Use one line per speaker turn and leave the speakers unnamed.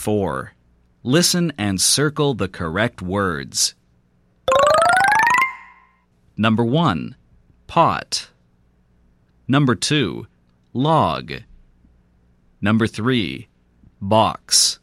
4. Listen and circle the correct words. Number 1. Pot. Number 2. Log. Number 3. Box.